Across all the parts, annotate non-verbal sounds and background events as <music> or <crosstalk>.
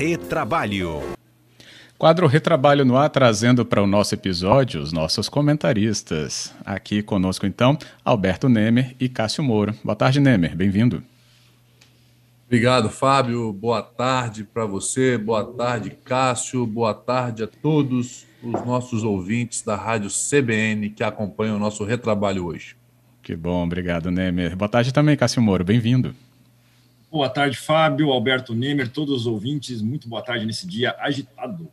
Retrabalho. Quadro Retrabalho no ar, trazendo para o nosso episódio os nossos comentaristas. Aqui conosco, então, Alberto Nemer e Cássio Moro. Boa tarde, Nemer. Bem-vindo. Obrigado, Fábio. Boa tarde para você. Boa tarde, Cássio. Boa tarde a todos os nossos ouvintes da Rádio CBN que acompanham o nosso retrabalho hoje. Que bom, obrigado, Nemer. Boa tarde também, Cássio Moro. Bem-vindo. Boa tarde, Fábio, Alberto Nemer, todos os ouvintes. Muito boa tarde nesse dia agitado.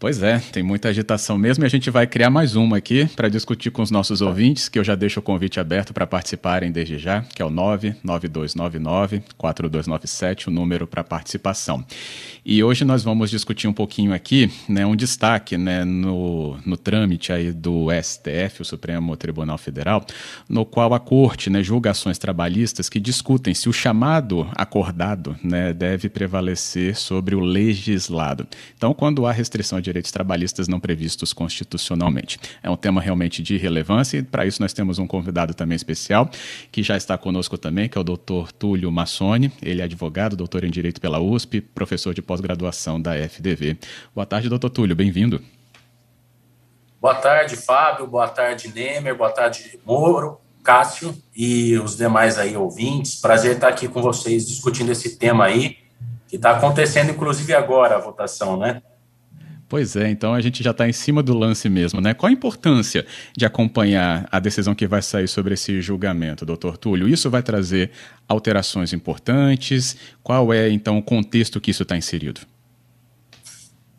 Pois é, tem muita agitação mesmo e a gente vai criar mais uma aqui para discutir com os nossos ouvintes, que eu já deixo o convite aberto para participarem desde já, que é o 99299-4297, o número para participação. E hoje nós vamos discutir um pouquinho aqui, né, um destaque né, no, no trâmite aí do STF, o Supremo Tribunal Federal, no qual a Corte né, julga ações trabalhistas que discutem se o chamado acordado né, deve prevalecer sobre o legislado. Então, quando há restrição de direitos trabalhistas não previstos constitucionalmente. É um tema realmente de relevância e para isso nós temos um convidado também especial que já está conosco também, que é o Dr. Túlio Massoni. Ele é advogado, doutor em Direito pela USP, professor de pós-graduação da FDV. Boa tarde, doutor Túlio, bem-vindo. Boa tarde, Fábio. Boa tarde, Nemer. Boa tarde, Moro, Cássio e os demais aí ouvintes. Prazer estar aqui com vocês discutindo esse tema aí, que está acontecendo inclusive agora a votação, né? Pois é, então a gente já está em cima do lance mesmo, né? Qual a importância de acompanhar a decisão que vai sair sobre esse julgamento, doutor Túlio? Isso vai trazer alterações importantes? Qual é, então, o contexto que isso está inserido?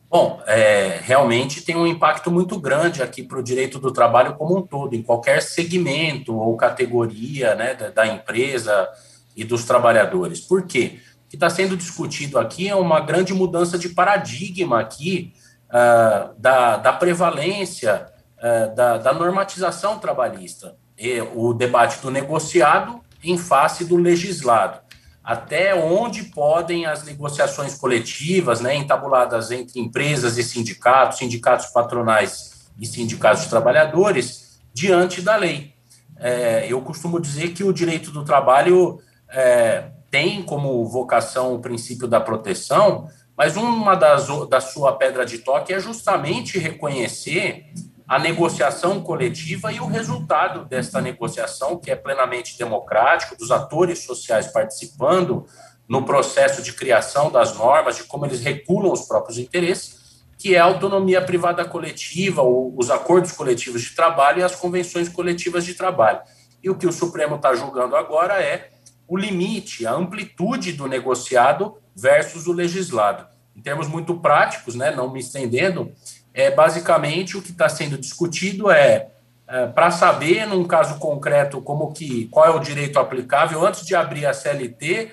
Bom, é, realmente tem um impacto muito grande aqui para o direito do trabalho como um todo, em qualquer segmento ou categoria né, da, da empresa e dos trabalhadores. Por quê? O que está sendo discutido aqui é uma grande mudança de paradigma aqui uh, da, da, prevalência uh, da, da, normatização trabalhista, e o debate do negociado em face do legislado. Até onde podem as negociações coletivas, né, entabuladas entre empresas e sindicatos, sindicatos patronais e sindicatos de trabalhadores, diante da lei. É, eu costumo dizer que o direito do trabalho é, tem como vocação o princípio da proteção, mas uma das da sua pedra de toque é justamente reconhecer a negociação coletiva e o resultado desta negociação, que é plenamente democrático, dos atores sociais participando no processo de criação das normas, de como eles regulam os próprios interesses, que é a autonomia privada coletiva, os acordos coletivos de trabalho e as convenções coletivas de trabalho. E o que o Supremo está julgando agora é o limite, a amplitude do negociado versus o legislado. Em termos muito práticos, né, não me estendendo, é basicamente o que está sendo discutido é, é para saber, num caso concreto, como que qual é o direito aplicável, antes de abrir a CLT,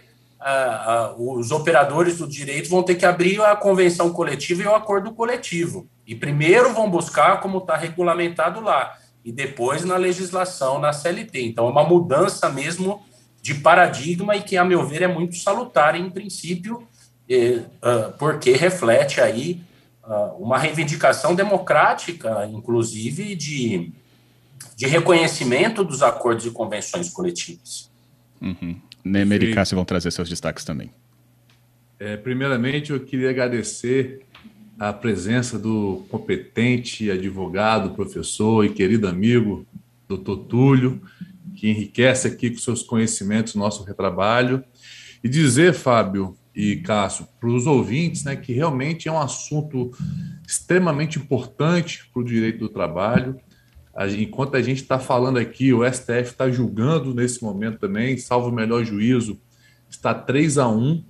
os operadores do direito vão ter que abrir a convenção coletiva e o acordo coletivo. E primeiro vão buscar como está regulamentado lá, e depois na legislação, na CLT. Então, é uma mudança mesmo de paradigma e que, a meu ver, é muito salutar em princípio, uh, porque reflete aí uh, uma reivindicação democrática, inclusive, de, de reconhecimento dos acordos e convenções coletivas. Uhum. Nemer e Cássio vão trazer seus destaques também. É, primeiramente, eu queria agradecer a presença do competente advogado, professor e querido amigo, doutor Túlio, que enriquece aqui com seus conhecimentos nosso retrabalho. E dizer, Fábio, e Cássio, para os ouvintes, né, que realmente é um assunto extremamente importante para o direito do trabalho. Enquanto a gente está falando aqui, o STF está julgando nesse momento também, salvo o melhor juízo, está 3 a 1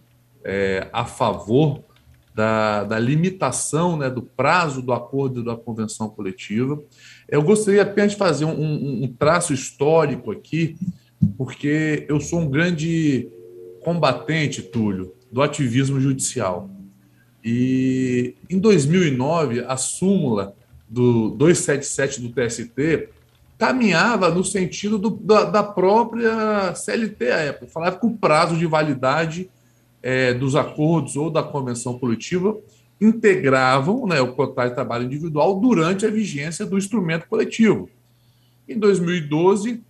é, a favor da, da limitação né, do prazo do acordo da convenção coletiva. Eu gostaria apenas de fazer um, um, traço histórico aqui, porque eu sou um grande combatente, Túlio, do ativismo judicial. E em 2009, a súmula do 277 do TST caminhava no sentido do, da, da, própria CLT à época. Falava que o prazo de validade é, dos acordos ou da convenção coletiva integravam né, o contrato de trabalho individual durante a vigência do instrumento coletivo. Em 2012,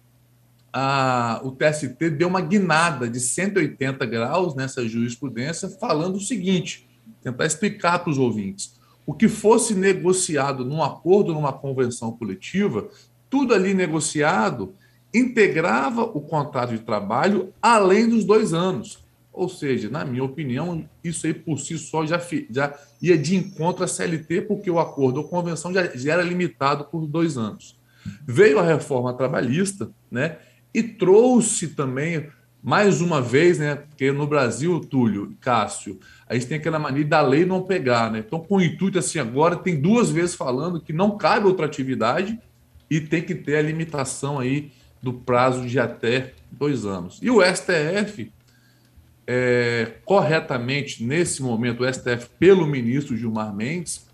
a, o TST deu uma guinada de 180 graus nessa jurisprudência, falando o seguinte: tentar explicar para os ouvintes. O que fosse negociado num acordo, numa convenção coletiva, tudo ali negociado integrava o contrato de trabalho além dos dois anos. Ou seja, na minha opinião, isso aí por si só já, já ia de encontro à CLT, porque o acordo ou convenção já, já era limitado por dois anos. Veio a reforma trabalhista, né? E trouxe também, mais uma vez, né? Porque no Brasil, Túlio e Cássio, a gente tem aquela mania da lei não pegar, né? Então, com o intuito assim, agora tem duas vezes falando que não cabe outra atividade e tem que ter a limitação aí do prazo de até dois anos. E o STF é, corretamente, nesse momento, o STF, pelo ministro Gilmar Mendes,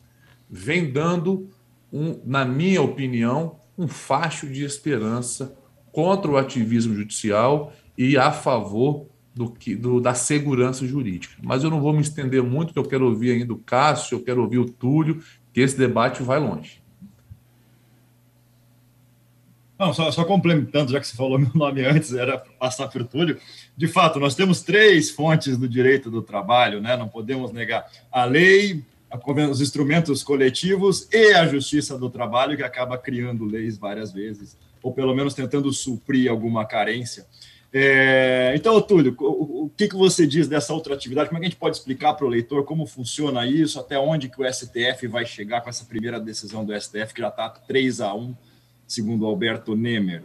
vem dando, um, na minha opinião, um facho de esperança contra o ativismo judicial e a favor do, que, do, da segurança jurídica. Mas eu não vou me estender muito, porque eu quero ouvir ainda o Cássio, eu quero ouvir o Túlio, que esse debate vai longe. Não, só, só, complementando, já que você falou <laughs> meu nome antes, era passar por Túlio. De fato, nós temos três fontes do direito do trabalho, né? não podemos negar a lei, a, os instrumentos coletivos e a justiça do trabalho, que acaba criando leis várias vezes, ou pelo menos tentando suprir alguma carência. É, então, Túlio, o, o que, que você diz dessa outra atividade? Como é que a gente pode explicar para o leitor como funciona isso, até onde que o STF vai chegar com essa primeira decisão do STF, que já está 3 a 1 segundo Alberto Nemer?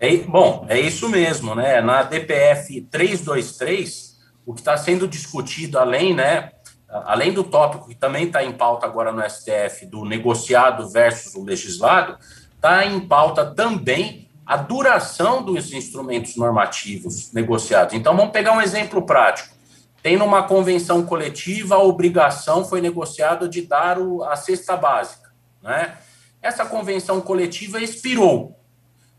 É, bom, é isso mesmo, né? Na DPF 323, o que está sendo discutido além, né? Além do tópico que também está em pauta agora no STF, do negociado versus o legislado, está em pauta também a duração dos instrumentos normativos negociados. Então, vamos pegar um exemplo prático. Tem numa convenção coletiva, a obrigação foi negociada de dar o, a cesta básica, né? Essa convenção coletiva expirou.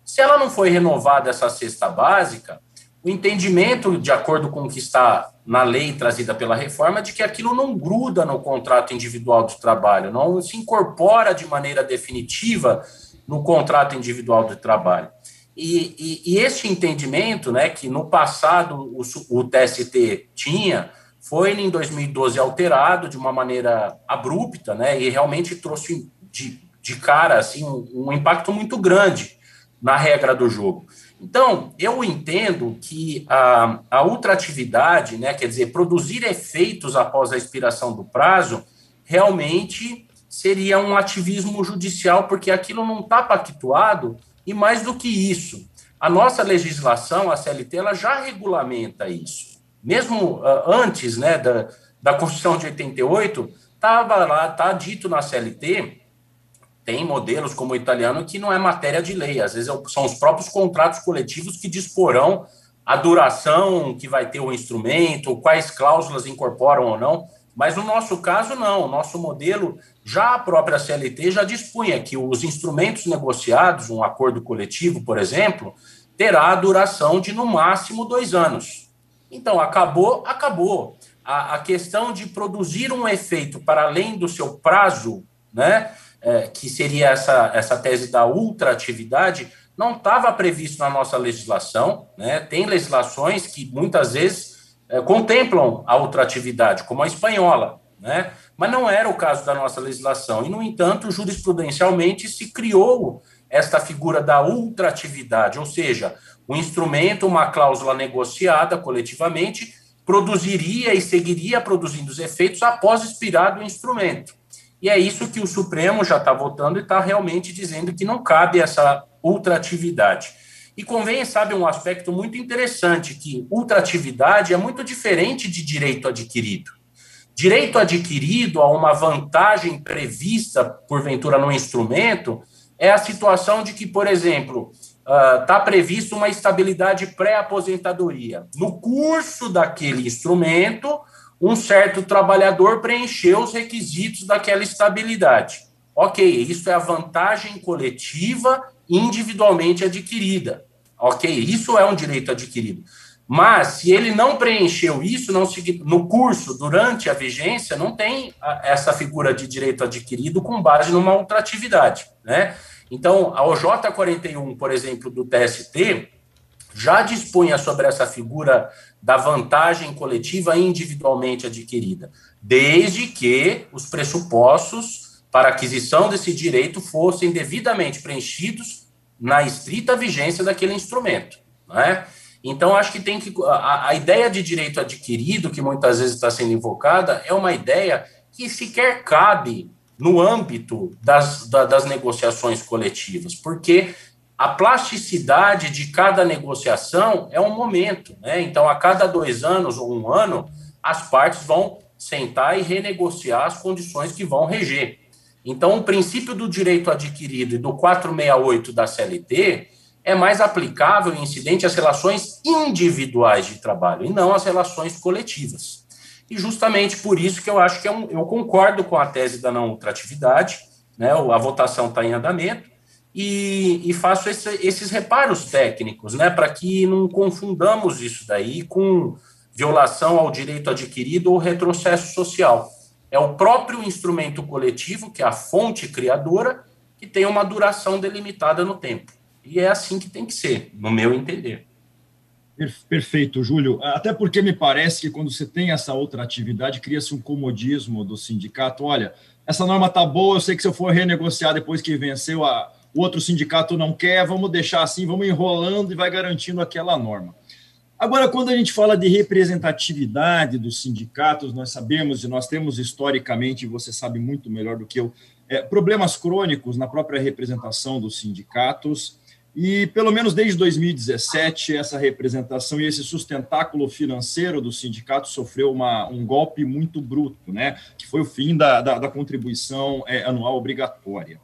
Se ela não foi renovada, essa cesta básica, o entendimento, de acordo com o que está na lei trazida pela reforma, é de que aquilo não gruda no contrato individual de trabalho, não se incorpora de maneira definitiva no contrato individual de trabalho. E, e, e entendimento, né, que no passado o, o TST tinha, foi em 2012 alterado de uma maneira abrupta, né, e realmente trouxe de, de cara assim um, impacto muito grande na regra do jogo. Então, eu entendo que a, a ultratividade, né, quer dizer, produzir efeitos após a expiração do prazo, realmente seria um ativismo judicial, porque aquilo não está pactuado, e mais do que isso, a nossa legislação, a CLT, ela já regulamenta isso. Mesmo uh, antes né, da, da Constituição de 88, estava lá, está dito na CLT tem modelos como o italiano que não é matéria de lei, às vezes é são os próprios contratos coletivos que disporão a duração que vai ter o instrumento, quais cláusulas incorporam ou não. Mas no nosso caso, não. O nosso modelo, já a própria CLT já dispunha que os instrumentos negociados, um acordo coletivo, por exemplo, terá a duração de no máximo dois anos. Então, acabou, acabou. A, a questão de produzir um efeito para além do seu prazo, né? É, que seria essa, essa tese da ultraatividade, não estava previsto na nossa legislação. Né? Tem legislações que muitas vezes é, contemplam a ultraatividade, como a espanhola, né? mas não era o caso da nossa legislação. E, no entanto, jurisprudencialmente se criou esta figura da ultraatividade, ou seja, um instrumento, uma cláusula negociada coletivamente, produziria e seguiria produzindo os efeitos após expirar o instrumento. E é isso que o Supremo já está votando e está realmente dizendo que não cabe essa ultratividade. E convém, sabe, um aspecto muito interessante, que ultratividade é muito diferente de direito adquirido. Direito adquirido a uma vantagem prevista, porventura, no instrumento, é a situação de que, por exemplo, está uh, previsto uma estabilidade pré-aposentadoria. No curso daquele instrumento, um certo trabalhador preencheu os requisitos daquela estabilidade. Ok, isso é a vantagem coletiva individualmente adquirida. Ok, isso é um direito adquirido. Mas se ele não preencheu isso, não no curso, durante a vigência, não tem essa figura de direito adquirido com base numa ultratividade. Né? Então, a OJ 41, por exemplo, do TST, já dispunha sobre essa figura da vantagem coletiva individualmente adquirida, desde que os pressupostos para aquisição desse direito fossem devidamente preenchidos na estrita vigência daquele instrumento. Não é? Então, acho que tem que. A, a ideia de direito adquirido, que muitas vezes está sendo invocada, é uma ideia que sequer cabe no âmbito das, da, das negociações coletivas, porque a plasticidade de cada negociação é um momento. Né? Então, a cada dois anos ou um ano, as partes vão sentar e renegociar as condições que vão reger. Então, o princípio do direito adquirido e do 468 da CLT é mais aplicável e incidente às relações individuais de trabalho e não às relações coletivas. E justamente por isso que eu acho que é um, eu concordo com a tese da não ultratividade, né, a votação está em andamento, e, e faço esse, esses reparos técnicos, né, para que não confundamos isso daí com violação ao direito adquirido ou retrocesso social. É o próprio instrumento coletivo, que é a fonte criadora, que tem uma duração delimitada no tempo. E é assim que tem que ser, no meu entender. Perfeito, Júlio. Até porque me parece que quando você tem essa outra atividade, cria-se um comodismo do sindicato. Olha, essa norma está boa, eu sei que se eu for renegociar depois que venceu, a, o outro sindicato não quer, vamos deixar assim, vamos enrolando e vai garantindo aquela norma. Agora, quando a gente fala de representatividade dos sindicatos, nós sabemos e nós temos historicamente, você sabe muito melhor do que eu, é, problemas crônicos na própria representação dos sindicatos e, pelo menos desde 2017, essa representação e esse sustentáculo financeiro do sindicato sofreu uma, um golpe muito bruto, né? que foi o fim da, da, da contribuição é, anual obrigatória.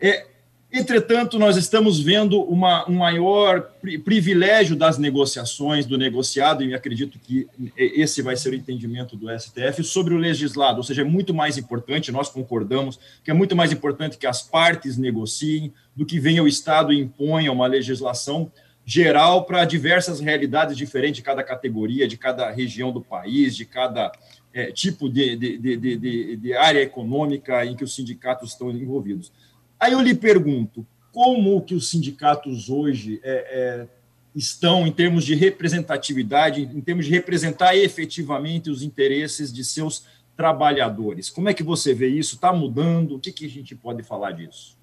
É, Entretanto, nós estamos vendo uma, um maior pri privilégio das negociações, do negociado, e acredito que esse vai ser o entendimento do STF, sobre o legislado, ou seja, é muito mais importante, nós concordamos, que é muito mais importante que as partes negociem do que venha o Estado e imponha uma legislação geral para diversas realidades diferentes de cada categoria, de cada região do país, de cada é, tipo de, de, de, de área econômica em que os sindicatos estão envolvidos. Aí eu lhe pergunto, como que os sindicatos hoje é, é, estão em termos de representatividade, em termos de representar efetivamente os interesses de seus trabalhadores? Como é que você vê isso? Está mudando? O que, que a gente pode falar disso?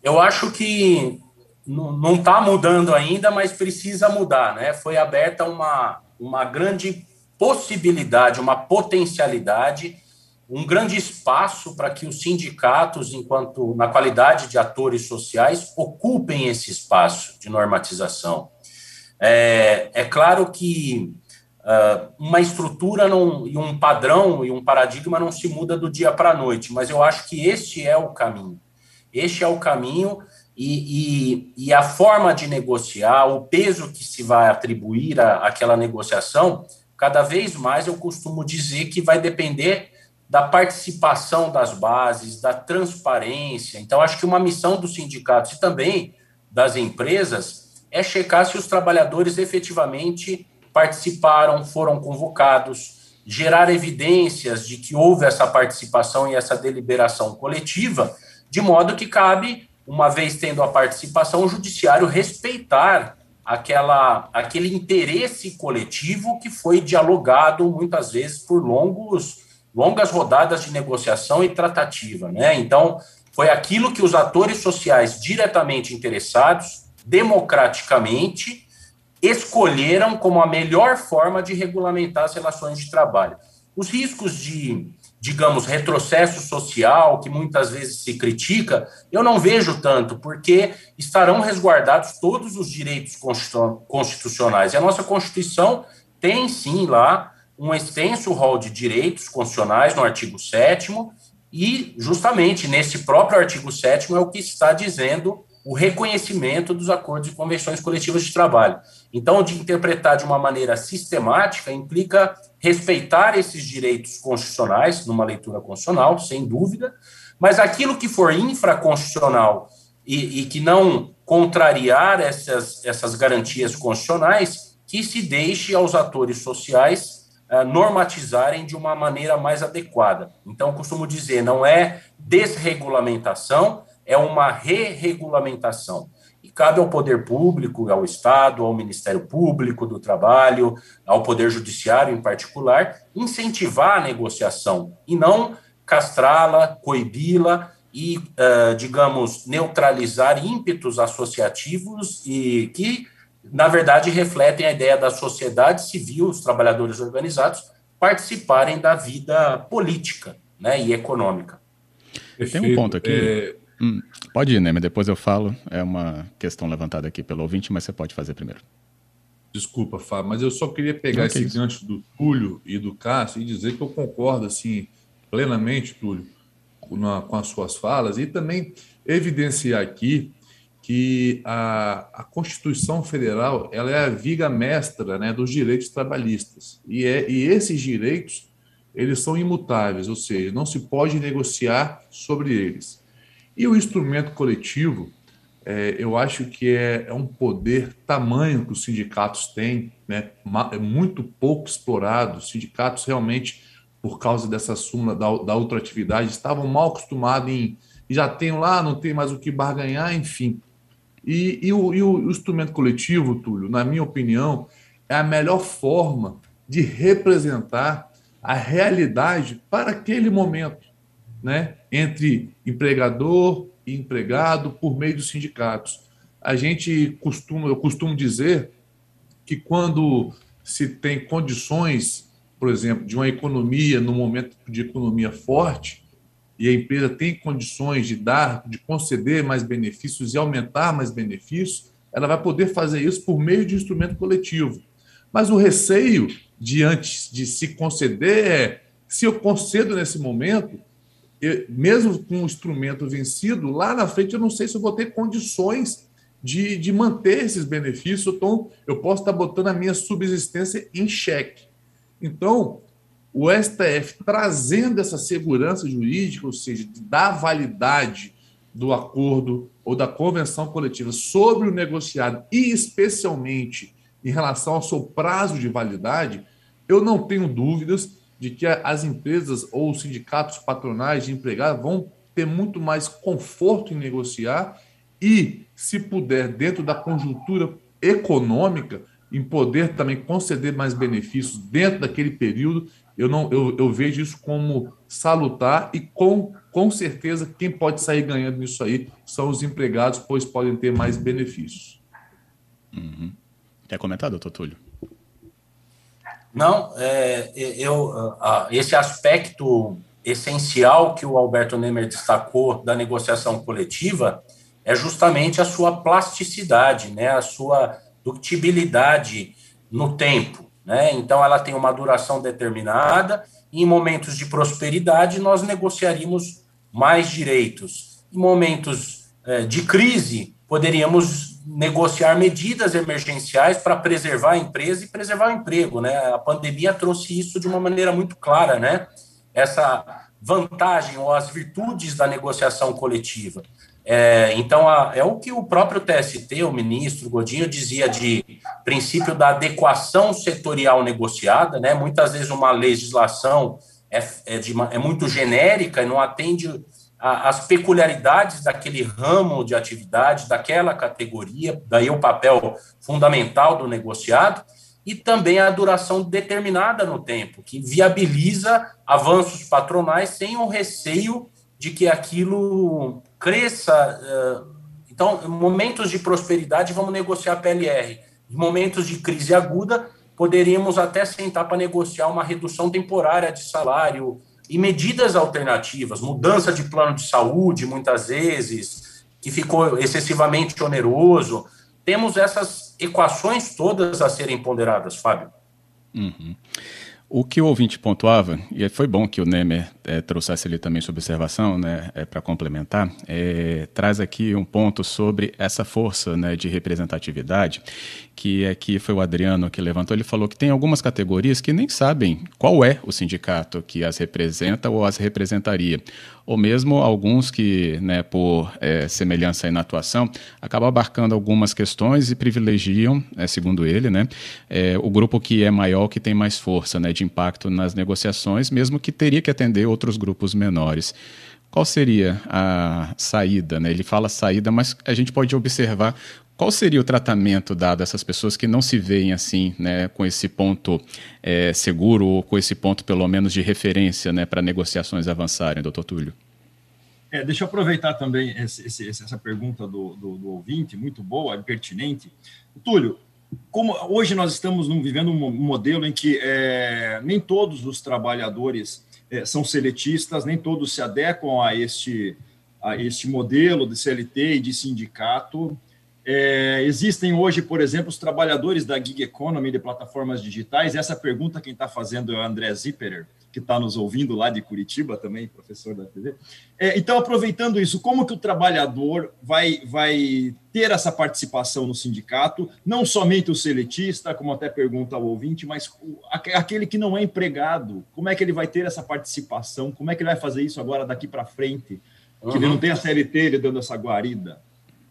Eu acho que não está mudando ainda, mas precisa mudar. Né? Foi aberta uma, uma grande possibilidade, uma potencialidade um grande espaço para que os sindicatos, enquanto na qualidade de atores sociais, ocupem esse espaço de normatização. É, é claro que uh, uma estrutura não, e um padrão e um paradigma não se muda do dia para a noite, mas eu acho que este é o caminho. Este é o caminho e, e, e a forma de negociar, o peso que se vai atribuir àquela negociação, cada vez mais eu costumo dizer que vai depender da participação das bases, da transparência. Então, acho que uma missão dos sindicatos e também das empresas é checar se os trabalhadores efetivamente participaram, foram convocados, gerar evidências de que houve essa participação e essa deliberação coletiva, de modo que cabe, uma vez tendo a participação, o judiciário respeitar aquela, aquele interesse coletivo que foi dialogado muitas vezes por longos longas rodadas de negociação e tratativa, né? Então, foi aquilo que os atores sociais diretamente interessados, democraticamente, escolheram como a melhor forma de regulamentar as relações de trabalho. Os riscos de, digamos, retrocesso social, que muitas vezes se critica, eu não vejo tanto, porque estarão resguardados todos os direitos constitucionais. E a nossa Constituição tem, sim, lá um extenso rol de direitos constitucionais no artigo 7 e justamente nesse próprio artigo 7 é o que está dizendo o reconhecimento dos acordos e convenções coletivas de trabalho. Então, de interpretar de uma maneira sistemática implica respeitar esses direitos constitucionais numa leitura constitucional, sem dúvida, mas aquilo que for infraconstitucional e, e que não contrariar essas, essas garantias constitucionais, que se deixe aos atores sociais normatizarem de uma maneira mais adequada. Então, costumo dizer, não é desregulamentação, é uma re-regulamentação. E cabe ao poder público, ao Estado, ao Ministério Público do Trabalho, ao Poder Judiciário em particular, incentivar a negociação e não castrá-la, coibi-la e, uh, digamos, neutralizar ímpetos associativos e que, na verdade, refletem a ideia da sociedade civil, os trabalhadores organizados, participarem da vida política né, e econômica. Tem um ponto aqui. É... Hum, pode ir, né? Mas depois eu falo. É uma questão levantada aqui pelo ouvinte, mas você pode fazer primeiro. Desculpa, Fábio, mas eu só queria pegar Não, esse gancho do Túlio e do Cássio e dizer que eu concordo assim plenamente, Túlio, com, com as suas falas e também evidenciar aqui que a, a, Constituição Federal ela é a viga mestra né, dos direitos trabalhistas e, é, e esses direitos eles são imutáveis, ou seja, não se pode negociar sobre eles. E o instrumento coletivo, é, eu acho que é, é, um poder tamanho que os sindicatos têm, né, é muito pouco explorado. Os sindicatos realmente, por causa dessa súmula da, da ultratividade, estavam mal acostumados em já tem lá, não tem mais o que barganhar, enfim. E, e, o, e o instrumento coletivo, Túlio, na minha opinião, é a melhor forma de representar a realidade para aquele momento, né? entre empregador e empregado por meio dos sindicatos. A gente costuma, eu costumo dizer que quando se tem condições, por exemplo, de uma economia, no momento de economia forte, e a empresa tem condições de dar, de conceder mais benefícios e aumentar mais benefícios, ela vai poder fazer isso por meio de instrumento coletivo. Mas o receio de antes de se conceder é se eu concedo nesse momento, eu, mesmo com o instrumento vencido, lá na frente eu não sei se eu vou ter condições de, de manter esses benefícios, então eu posso estar botando a minha subsistência em xeque. Então, o STF trazendo essa segurança jurídica, ou seja, dar validade do acordo ou da convenção coletiva sobre o negociado e especialmente em relação ao seu prazo de validade, eu não tenho dúvidas de que as empresas ou os sindicatos patronais de empregados vão ter muito mais conforto em negociar e, se puder, dentro da conjuntura econômica, em poder também conceder mais benefícios dentro daquele período, eu não eu, eu vejo isso como salutar e com, com certeza quem pode sair ganhando nisso aí são os empregados, pois podem ter mais benefícios. Uhum. Quer comentar, doutor Túlio? Não, é, eu, esse aspecto essencial que o Alberto Nemer destacou da negociação coletiva é justamente a sua plasticidade, né, a sua ductibilidade no tempo. Né? Então, ela tem uma duração determinada. Em momentos de prosperidade, nós negociaríamos mais direitos. Em momentos é, de crise, poderíamos negociar medidas emergenciais para preservar a empresa e preservar o emprego, né? A pandemia trouxe isso de uma maneira muito clara, né? Essa vantagem ou as virtudes da negociação coletiva. É, então, a, é o que o próprio TST, o ministro Godinho, dizia de princípio da adequação setorial negociada, né? Muitas vezes uma legislação é, é, de, é muito genérica e não atende as peculiaridades daquele ramo de atividade, daquela categoria, daí o papel fundamental do negociado, e também a duração determinada no tempo, que viabiliza avanços patronais sem o receio de que aquilo cresça. Eh, então, momentos de prosperidade, vamos negociar PLR. Em momentos de crise aguda, poderíamos até sentar para negociar uma redução temporária de salário, e medidas alternativas, mudança de plano de saúde, muitas vezes, que ficou excessivamente oneroso. Temos essas equações todas a serem ponderadas, Fábio. Uhum. O que o ouvinte pontuava, e foi bom que o Nemer é, trouxesse ali também sua observação, né, é, para complementar, é, traz aqui um ponto sobre essa força né, de representatividade, que aqui foi o Adriano que levantou. Ele falou que tem algumas categorias que nem sabem qual é o sindicato que as representa ou as representaria ou mesmo alguns que, né, por é, semelhança na atuação, acabam abarcando algumas questões e privilegiam, é, segundo ele, né, é, o grupo que é maior, que tem mais força né, de impacto nas negociações, mesmo que teria que atender outros grupos menores. Qual seria a saída? Né? Ele fala saída, mas a gente pode observar qual seria o tratamento dado a essas pessoas que não se veem assim, né, com esse ponto é, seguro ou com esse ponto, pelo menos, de referência né, para negociações avançarem, doutor Túlio? É, deixa eu aproveitar também esse, esse, essa pergunta do, do, do, ouvinte, muito boa, pertinente. Túlio, como hoje nós estamos vivendo um modelo em que é, nem todos os trabalhadores é, são seletistas, nem todos se adequam a este, a este modelo de CLT e de sindicato. É, existem hoje, por exemplo, os trabalhadores da gig economy de plataformas digitais. Essa pergunta quem está fazendo é o André Zipperer, que está nos ouvindo lá de Curitiba também, professor da TV. É, então, aproveitando isso, como que o trabalhador vai, vai ter essa participação no sindicato? Não somente o seletista, como até pergunta o ouvinte, mas o, aquele que não é empregado. Como é que ele vai ter essa participação? Como é que ele vai fazer isso agora daqui para frente? Que uhum. ele não tem a CLT ele dando essa guarida.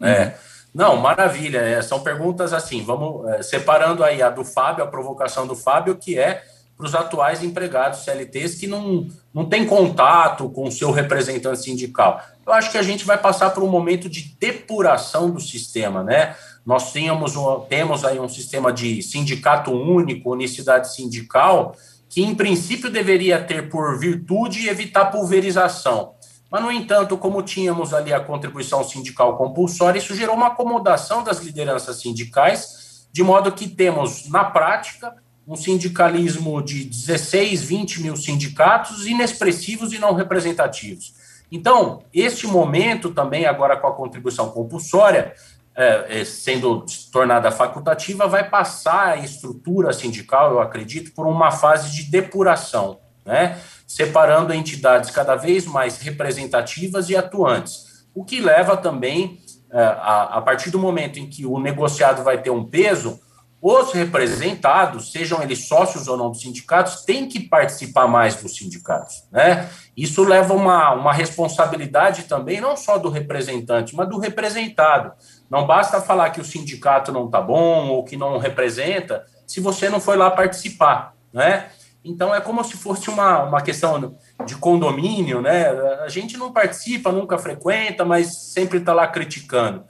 É. Não, maravilha. É, são perguntas assim, vamos é, separando aí a do Fábio, a provocação do Fábio, que é para os atuais empregados CLTs que não, não têm contato com o seu representante sindical. Eu acho que a gente vai passar por um momento de depuração do sistema, né? Nós tínhamos um, temos aí um sistema de sindicato único, unicidade sindical, que em princípio deveria ter por virtude evitar pulverização. Mas, no entanto, como tínhamos ali a contribuição sindical compulsória, isso gerou uma acomodação das lideranças sindicais, de modo que temos, na prática, um sindicalismo de 16, 20 mil sindicatos inexpressivos e não representativos. Então, este momento também, agora com a contribuição compulsória, é, é sendo tornada facultativa, vai passar a estrutura sindical, eu acredito, por uma fase de depuração, né? Separando entidades cada vez mais representativas e atuantes, o que leva também, é, a, partir do momento em que o negociado vai ter um peso, os representados, sejam eles sócios ou não dos sindicatos, têm que participar mais dos sindicatos. Né? Isso leva uma, uma responsabilidade também, não só do representante, mas do representado. Não basta falar que o sindicato não está bom ou que não representa, se você não foi lá participar. Né? Então é como se fosse uma, uma questão de condomínio, né? A gente não participa, nunca frequenta, mas sempre está lá criticando.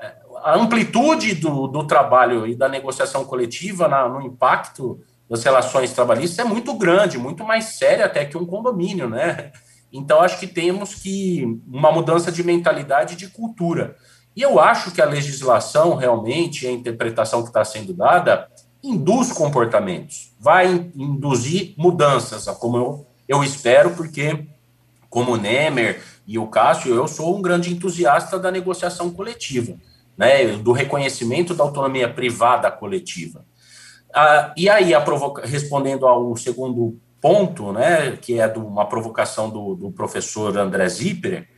É, a amplitude do, do trabalho e da negociação coletiva na, no impacto das relações trabalhistas é muito grande, muito mais séria até que um condomínio, né? Então acho que temos que uma mudança de mentalidade e de cultura. E eu acho que a legislação realmente, a interpretação que está sendo dada, induz comportamentos, vai induzir mudanças, como eu, eu espero, porque, como o Nemer e o Cássio, eu sou um grande entusiasta da negociação coletiva, né, do reconhecimento da autonomia privada coletiva. Ah, e aí, respondendo ao segundo ponto, né, que é de uma provocação do, do professor André Zipper,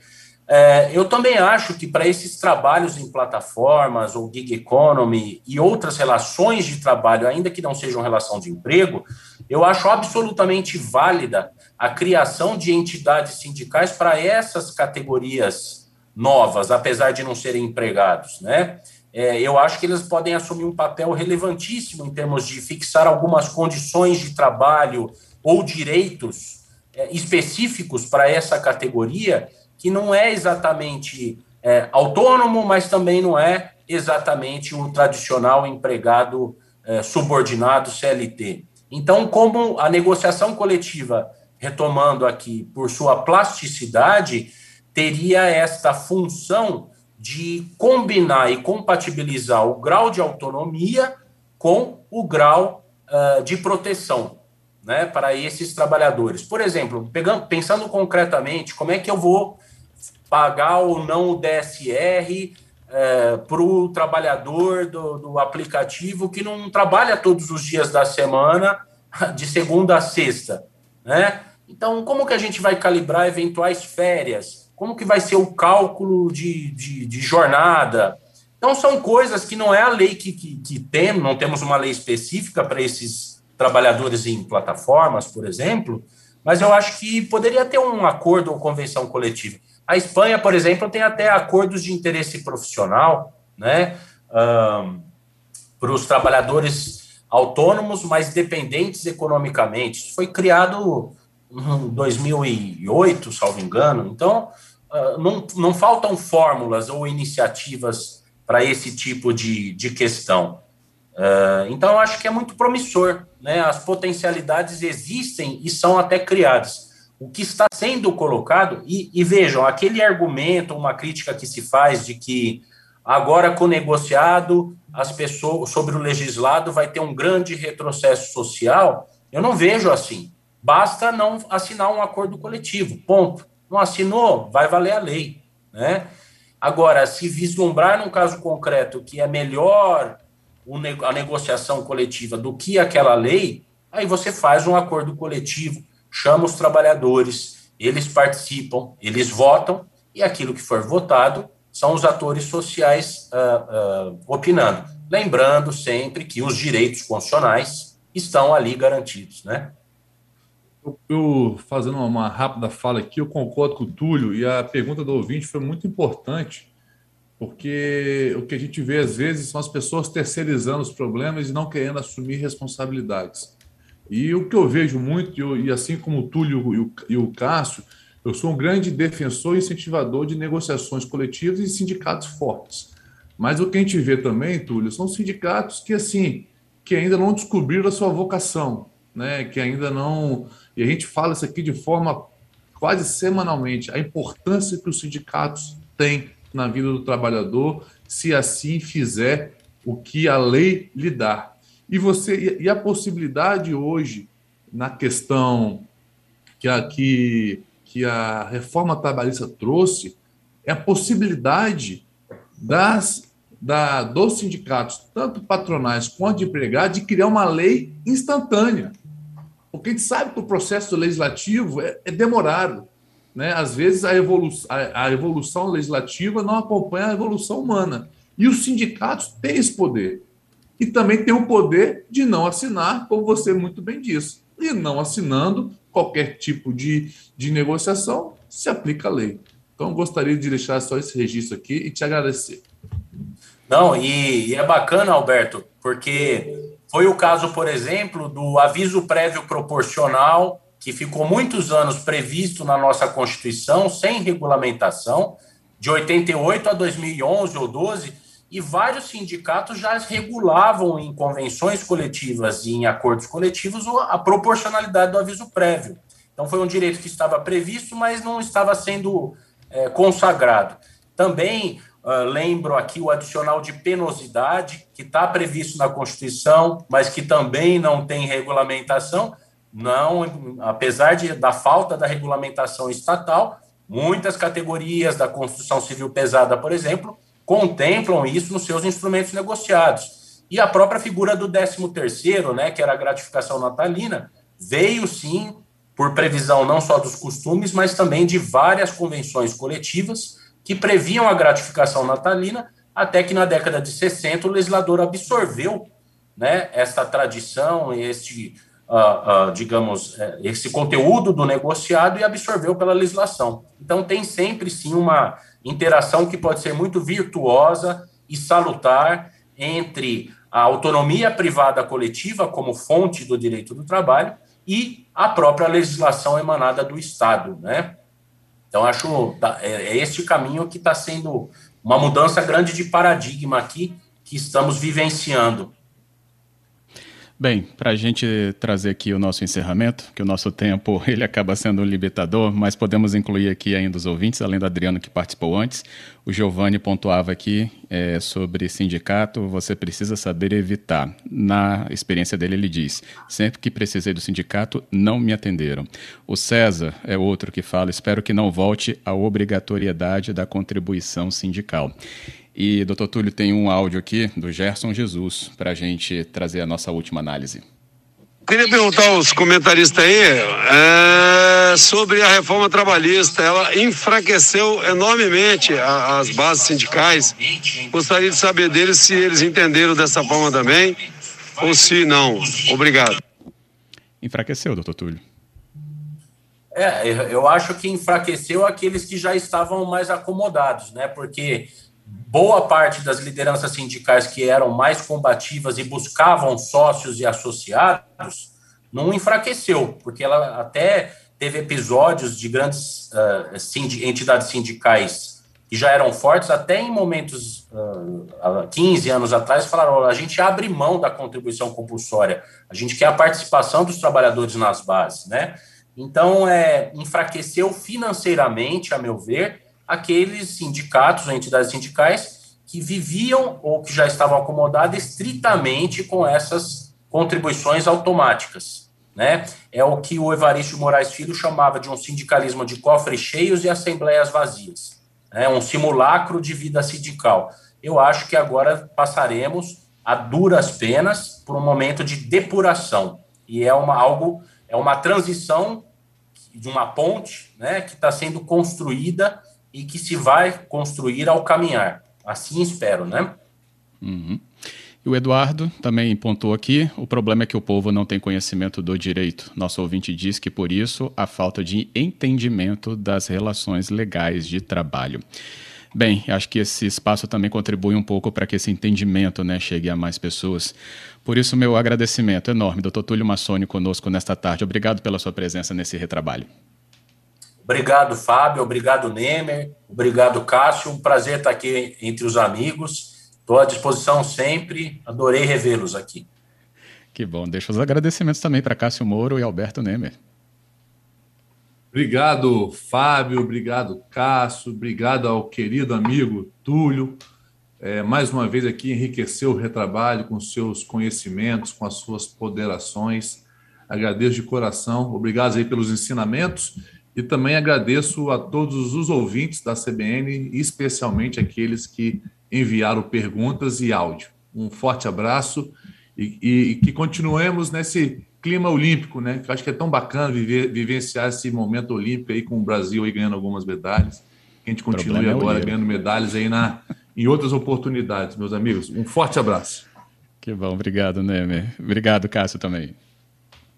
é, eu também acho que para esses trabalhos em plataformas ou gig economy e outras relações de trabalho, ainda que não sejam relação de emprego, eu acho absolutamente válida a criação de entidades sindicais para essas categorias novas, apesar de não serem empregados, né? É, eu acho que eles podem assumir um papel relevantíssimo em termos de fixar algumas condições de trabalho ou direitos é, específicos para essa categoria que não é exatamente é, autônomo, mas também não é exatamente o tradicional empregado é, subordinado CLT. Então, como a negociação coletiva, retomando aqui, por sua plasticidade, teria esta função de combinar e compatibilizar o grau de autonomia com o grau uh, de proteção né, para esses trabalhadores. Por exemplo, pegando, pensando concretamente, como é que eu vou pagar ou não o DSR é, para o trabalhador do, do, aplicativo que não trabalha todos os dias da semana, <laughs> de segunda a sexta, né? Então, como que a gente vai calibrar eventuais férias? Como que vai ser o cálculo de, de, de jornada? Então, são coisas que não é a lei que, que, que tem, não temos uma lei específica para esses trabalhadores em plataformas, por exemplo, mas eu acho que poderia ter um acordo ou convenção coletiva. A Espanha, por exemplo, tem até acordos de interesse profissional, né, um, para os trabalhadores autônomos, mas dependentes economicamente. Isso foi criado em 2008, salvo engano. Então, uh, não, não faltam fórmulas ou iniciativas para esse tipo de, de questão. Uh, então, acho que é muito promissor. Né? As potencialidades existem e são até criadas. O que está sendo colocado, e, e vejam, aquele argumento, uma crítica que se faz de que agora com o negociado, as pessoas, sobre o legislado, vai ter um grande retrocesso social, eu não vejo assim. Basta não assinar um acordo coletivo, ponto. Não assinou, vai valer a lei. Né? Agora, se vislumbrar num caso concreto que é melhor a negociação coletiva do que aquela lei, aí você faz um acordo coletivo, chama os trabalhadores, eles participam, eles votam, e aquilo que for votado são os atores sociais uh, uh, opinando. Lembrando sempre que os direitos constitucionais estão ali garantidos, né? Eu, eu, fazendo uma rápida fala aqui, eu concordo com o Túlio e a pergunta do ouvinte foi muito importante, porque o que a gente vê às vezes são as pessoas terceirizando os problemas e não querendo assumir responsabilidades. E o que eu vejo muito, e assim como o Túlio e o, e o Cássio, eu sou um grande defensor e incentivador de negociações coletivas e sindicatos fortes. Mas o que a gente vê também, Túlio, são sindicatos que assim que ainda não descobriram a sua vocação, né? Que ainda não e a gente fala isso aqui de forma quase semanalmente, a importância que os sindicatos têm na vida do trabalhador, se assim fizer o que a lei lhe dá. E você e a possibilidade hoje na questão que a, que, que a reforma trabalhista trouxe é a possibilidade das da, dos sindicatos, tanto patronais quanto empregados, de criar uma lei instantânea. Porque a gente sabe que o processo legislativo é, é demorado. Né? Às vezes a, evolu a, a evolução legislativa não acompanha a evolução humana. E os sindicatos têm esse poder. E também têm o poder de não assinar, como você muito bem disse. E não assinando qualquer tipo de, de negociação, se aplica a lei. Então, gostaria de deixar só esse registro aqui e te agradecer. Não, e, e é bacana, Alberto, porque foi o caso, por exemplo, do aviso prévio proporcional, que ficou muitos anos previsto na nossa Constituição, sem regulamentação, de 88 a 2011 ou 12, e vários sindicatos já regulavam em convenções coletivas e em acordos coletivos a proporcionalidade do aviso prévio. Então, foi um direito que estava previsto, mas não estava sendo é, consagrado. Também Uh, lembro aqui o adicional de penosidade, que está previsto na Constituição, mas que também não tem regulamentação. Não, apesar de, da falta da regulamentação estatal, muitas categorias da construção civil pesada, por exemplo, contemplam isso nos seus instrumentos negociados. E a própria figura do 13º, né, que era a gratificação natalina, veio sim por previsão não só dos costumes, mas também de várias convenções coletivas que previam a gratificação natalina, até que na década de 60 o legislador absorveu né, essa tradição, este, uh, uh, digamos, uh, esse conteúdo do negociado e absorveu pela legislação. Então tem sempre sim uma interação que pode ser muito virtuosa e salutar entre a autonomia privada coletiva como fonte do direito do trabalho e a própria legislação emanada do Estado, né? Então, acho é, é este caminho que está sendo uma mudança grande de paradigma aqui que estamos vivenciando. Bem, para a gente trazer aqui o nosso encerramento, que o nosso tempo <laughs> ele acaba sendo um limitador, mas podemos incluir aqui ainda os ouvintes, além do Adriano que participou antes. O Giovanni pontuava aqui é, sobre sindicato, você precisa saber evitar. Na experiência dele, ele diz: sempre que precisei do sindicato, não me atenderam. O César é outro que fala: espero que não volte a obrigatoriedade da contribuição sindical. E, doutor Túlio, tem um áudio aqui do Gerson Jesus para a gente trazer a nossa última análise. Queria perguntar aos comentaristas aí é, sobre a reforma trabalhista. Ela enfraqueceu enormemente a, as bases sindicais. Gostaria de saber deles se eles entenderam dessa forma também ou se não. Obrigado. Enfraqueceu, doutor Túlio. É, eu acho que enfraqueceu aqueles que já estavam mais acomodados, né? Porque boa parte das lideranças sindicais que eram mais combativas e buscavam sócios e associados não enfraqueceu, porque ela até teve episódios de grandes uh, entidades sindicais que já eram fortes, até em momentos, uh, 15 anos atrás, falaram: a gente abre mão da contribuição compulsória, a gente quer a participação dos trabalhadores nas bases, né? Então, é, enfraqueceu financeiramente, a meu ver, aqueles sindicatos, entidades sindicais, que viviam ou que já estavam acomodados estritamente com essas contribuições automáticas. Né? É o que o Evaristo Moraes Filho chamava de um sindicalismo de cofres cheios e assembleias vazias. Né? Um simulacro de vida sindical. Eu acho que agora passaremos a duras penas por um momento de depuração. E é uma, algo, é uma transição de uma ponte né, que está sendo construída e que se vai construir ao caminhar. Assim espero, né? Uhum. E o Eduardo também pontuou aqui: o problema é que o povo não tem conhecimento do direito. Nosso ouvinte diz que, por isso, a falta de entendimento das relações legais de trabalho. Bem, acho que esse espaço também contribui um pouco para que esse entendimento né, chegue a mais pessoas. Por isso, meu agradecimento enorme, doutor Túlio Massoni, conosco nesta tarde. Obrigado pela sua presença nesse retrabalho. Obrigado, Fábio. Obrigado, Nemer. Obrigado, Cássio. Um prazer estar aqui entre os amigos. Estou à disposição sempre, adorei revê-los aqui. Que bom. Deixa os agradecimentos também para Cássio Moro e Alberto Nemer. Obrigado, Fábio. Obrigado, Cássio. Obrigado ao querido amigo Túlio. É, mais uma vez aqui enriqueceu o retrabalho com seus conhecimentos, com as suas ponderações. Agradeço de coração. Obrigado aí pelos ensinamentos e também agradeço a todos os ouvintes da CBN, especialmente aqueles que enviaram perguntas e áudio. Um forte abraço e, e, e que continuemos nesse clima olímpico, né? Que eu acho que é tão bacana viver, vivenciar esse momento olímpico aí com o Brasil aí ganhando algumas medalhas. Que a gente continue agora é ganhando medalhas aí na, em outras oportunidades, meus amigos. Um forte abraço. Que bom, obrigado, Nemer. Obrigado, Cássio, também.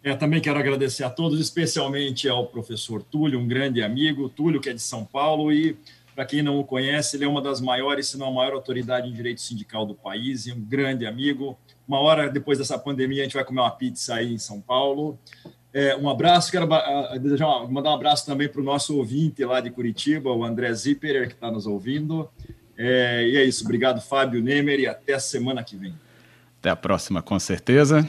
É, também quero agradecer a todos, especialmente ao professor Túlio, um grande amigo, Túlio, que é de São Paulo, e para quem não o conhece, ele é uma das maiores, se não a maior autoridade em direito sindical do país e um grande amigo. Uma hora depois dessa pandemia, a gente vai comer uma pizza aí em São Paulo. É, um abraço, quero desejar, mandar um abraço também para o nosso ouvinte lá de Curitiba, o André Zipperer, que está nos ouvindo. É, e é isso, obrigado, Fábio Nemer, e até a semana que vem. Até a próxima, com certeza.